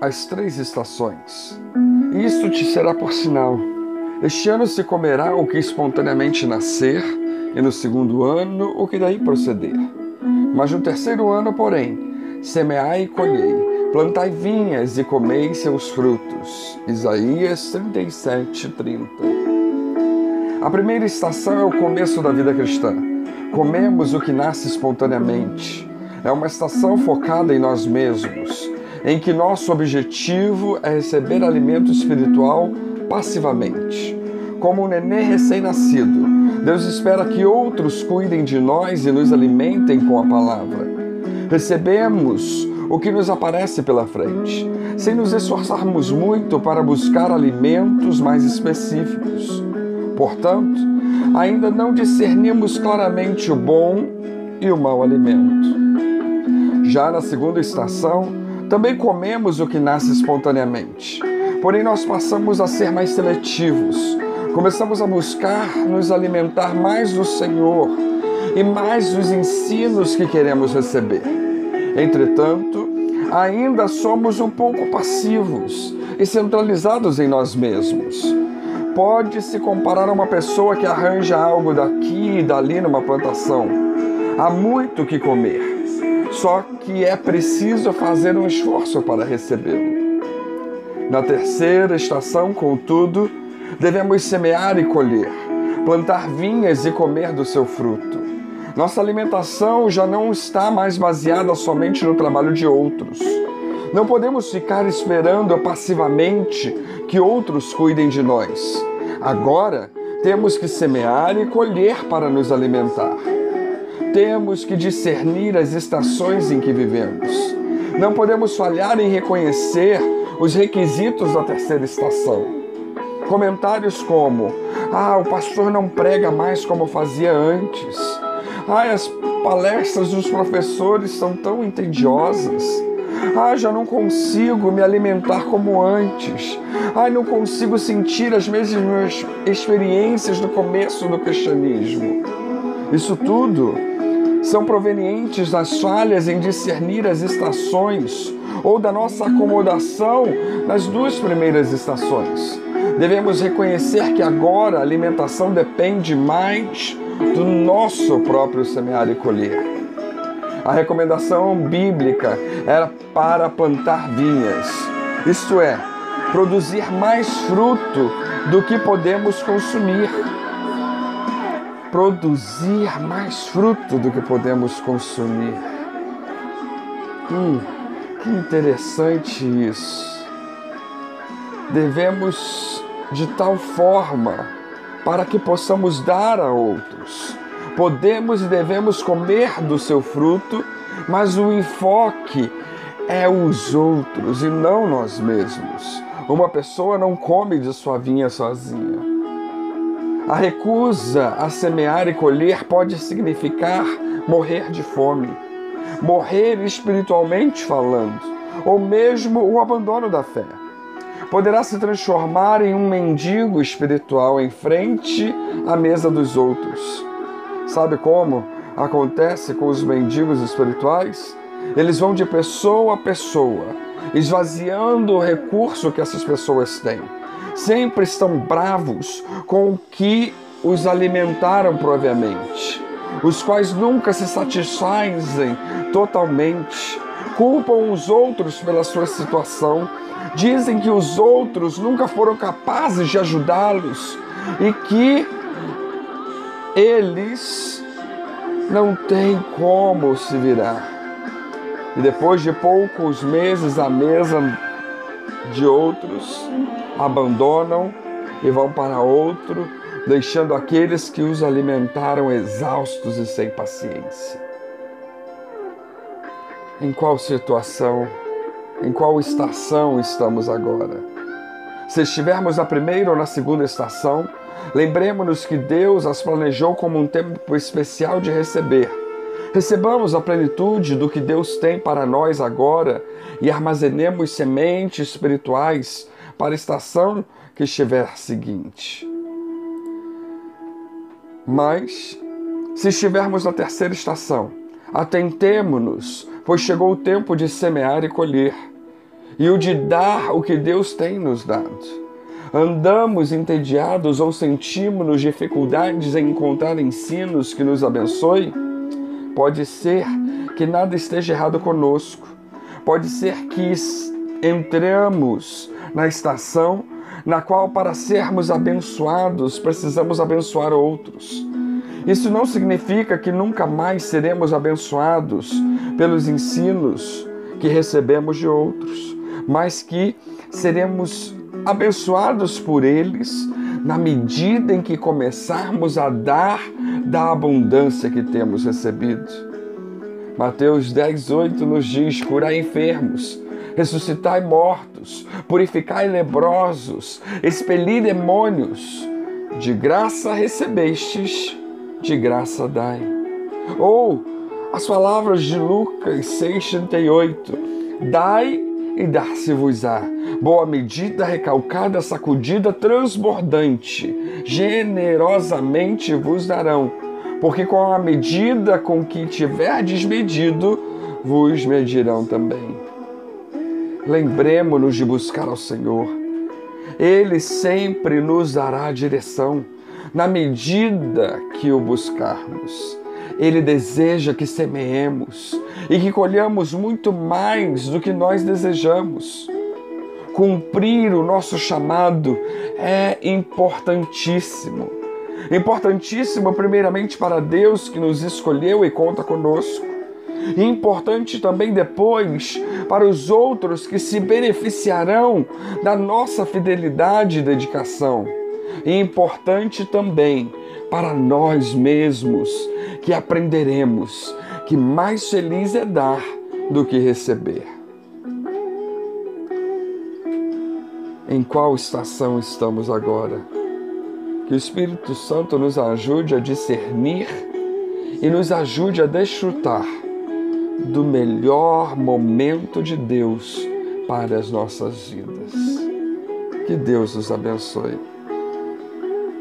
as três estações. Isto te será por sinal. Este ano se comerá o que espontaneamente nascer, e no segundo ano o que daí proceder. Mas no terceiro ano, porém, semeai e colhei, plantai vinhas e comei seus frutos. Isaías 37, 30. A primeira estação é o começo da vida cristã. Comemos o que nasce espontaneamente. É uma estação focada em nós mesmos, em que nosso objetivo é receber alimento espiritual passivamente. Como um nenê recém-nascido, Deus espera que outros cuidem de nós e nos alimentem com a palavra. Recebemos o que nos aparece pela frente, sem nos esforçarmos muito para buscar alimentos mais específicos. Portanto, ainda não discernimos claramente o bom e o mau alimento. Já na segunda estação, também comemos o que nasce espontaneamente. Porém, nós passamos a ser mais seletivos. Começamos a buscar nos alimentar mais do Senhor e mais dos ensinos que queremos receber. Entretanto, ainda somos um pouco passivos e centralizados em nós mesmos. Pode-se comparar a uma pessoa que arranja algo daqui e dali numa plantação. Há muito que comer só que é preciso fazer um esforço para recebê-lo. Na terceira estação, contudo, devemos semear e colher, plantar vinhas e comer do seu fruto. Nossa alimentação já não está mais baseada somente no trabalho de outros. Não podemos ficar esperando passivamente que outros cuidem de nós. Agora, temos que semear e colher para nos alimentar. Temos que discernir as estações em que vivemos. Não podemos falhar em reconhecer os requisitos da terceira estação. Comentários como: Ah, o pastor não prega mais como fazia antes. Ah, as palestras dos professores são tão entendiosas. Ah, já não consigo me alimentar como antes. Ah, não consigo sentir as mesmas experiências do começo do cristianismo. Isso tudo são provenientes das falhas em discernir as estações ou da nossa acomodação nas duas primeiras estações. Devemos reconhecer que agora a alimentação depende mais do nosso próprio semear e colher. A recomendação bíblica era para plantar vinhas, isto é, produzir mais fruto do que podemos consumir produzir mais fruto do que podemos consumir. Hum, que interessante isso. Devemos de tal forma para que possamos dar a outros. Podemos e devemos comer do seu fruto, mas o enfoque é os outros e não nós mesmos. Uma pessoa não come de sua vinha sozinha. A recusa a semear e colher pode significar morrer de fome, morrer espiritualmente falando, ou mesmo o abandono da fé. Poderá se transformar em um mendigo espiritual em frente à mesa dos outros. Sabe como acontece com os mendigos espirituais? Eles vão de pessoa a pessoa, esvaziando o recurso que essas pessoas têm sempre estão bravos com o que os alimentaram propriamente, os quais nunca se satisfazem totalmente, culpam os outros pela sua situação, dizem que os outros nunca foram capazes de ajudá-los e que eles não têm como se virar. E depois de poucos meses à mesa de outros, abandonam e vão para outro, deixando aqueles que os alimentaram exaustos e sem paciência. Em qual situação, em qual estação estamos agora? Se estivermos na primeira ou na segunda estação, lembremos-nos que Deus as planejou como um tempo especial de receber. Recebamos a plenitude do que Deus tem para nós agora e armazenemos sementes espirituais para a estação que estiver seguinte. Mas, se estivermos na terceira estação, atentemo-nos, pois chegou o tempo de semear e colher. e o de dar o que Deus tem nos dado. Andamos entediados ou sentimos dificuldades em encontrar ensinos que nos abençoe? Pode ser que nada esteja errado conosco. Pode ser que entramos na estação na qual, para sermos abençoados, precisamos abençoar outros. Isso não significa que nunca mais seremos abençoados pelos ensinos que recebemos de outros, mas que seremos abençoados por eles na medida em que começarmos a dar da abundância que temos recebido. Mateus 10, 8 nos diz: curar enfermos, ressuscitai mortos, purificai leprosos, expeli demônios. De graça recebestes, de graça dai. Ou as palavras de Lucas 6,38: Dai e dar-se-vos-á. Boa medida, recalcada, sacudida, transbordante, generosamente vos darão. Porque com a medida com que tiverdes medido, vos medirão também. Lembremos-nos de buscar ao Senhor. Ele sempre nos dará direção na medida que o buscarmos. Ele deseja que semeemos e que colhamos muito mais do que nós desejamos. Cumprir o nosso chamado é importantíssimo. Importantíssimo, primeiramente, para Deus que nos escolheu e conta conosco. E importante também depois para os outros que se beneficiarão da nossa fidelidade e dedicação. E importante também para nós mesmos que aprenderemos que mais feliz é dar do que receber. Em qual estação estamos agora? Que o Espírito Santo nos ajude a discernir e nos ajude a desfrutar do melhor momento de Deus para as nossas vidas. Que Deus nos abençoe.